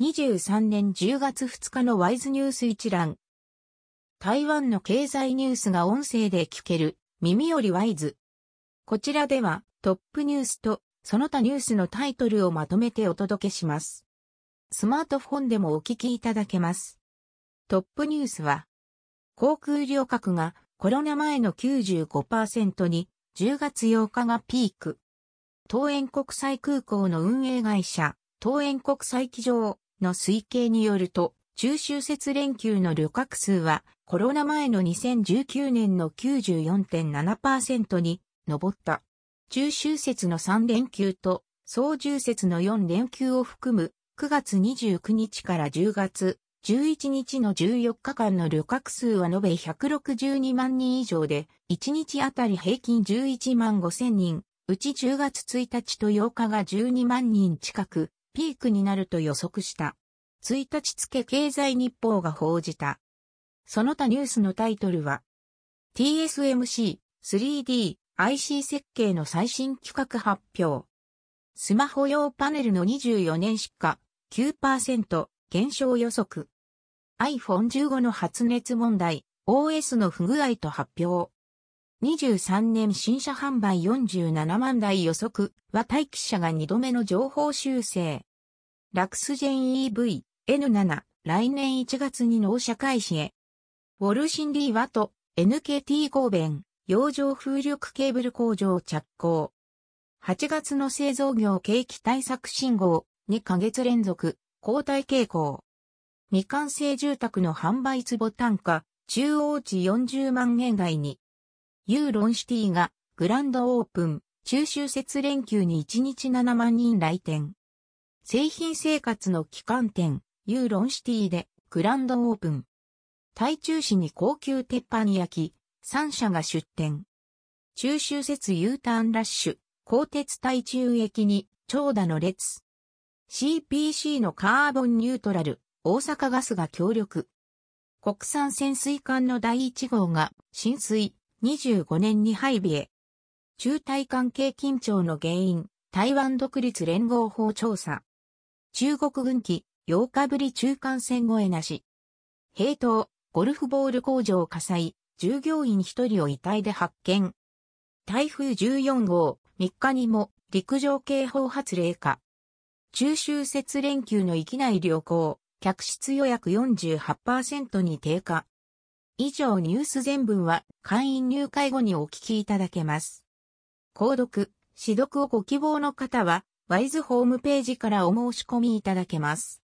2023年10月2日のワイズニュース一覧。台湾の経済ニュースが音声で聞ける耳よりワイズ。こちらではトップニュースとその他ニュースのタイトルをまとめてお届けします。スマートフォンでもお聞きいただけます。トップニュースは、航空旅客がコロナ前の95%に10月8日がピーク。東園国際空港の運営会社、東園国際機場の推計によると、中秋節連休の旅客数はコロナ前の2019年の94.7%に上った。中秋節の3連休と総重節の4連休を含む9月29日から10月11日の14日間の旅客数は延べ162万人以上で、1日あたり平均11万5千人、うち10月1日と8日が12万人近く、ピークになると予測した。1日付経済日報が報じた。その他ニュースのタイトルは、TSMC 3D IC 設計の最新企画発表。スマホ用パネルの24年出荷9%減少予測。iPhone 15の発熱問題、OS の不具合と発表。23年新車販売47万台予測は待機者が2度目の情報修正。ラクスジェン EV N7 来年1月に納車開始へ。ウォルシンリーワト NKT 合弁洋上風力ケーブル工場着工。8月の製造業景気対策信号2ヶ月連続交代傾向。未完成住宅の販売坪単価中央値40万円台に。ユーロンシティがグランドオープン中秋節連休に1日7万人来店。製品生活の旗艦店ユーロンシティでグランドオープン。台中市に高級鉄板焼き3社が出店。中秋節 U ターンラッシュ鋼鉄台中駅に長蛇の列。CPC のカーボンニュートラル、大阪ガスが協力。国産潜水艦の第1号が浸水25年に配備へ。中台関係緊張の原因、台湾独立連合法調査。中国軍機8日ぶり中間線越えなし。平等、ゴルフボール工場火災、従業員1人を遺体で発見。台風14号、3日にも陸上警報発令か。中秋節連休の域内旅行、客室予約48%に低下。以上ニュース全文は会員入会後にお聞きいただけます。購読、指読をご希望の方は、ワイズホームページからお申し込みいただけます。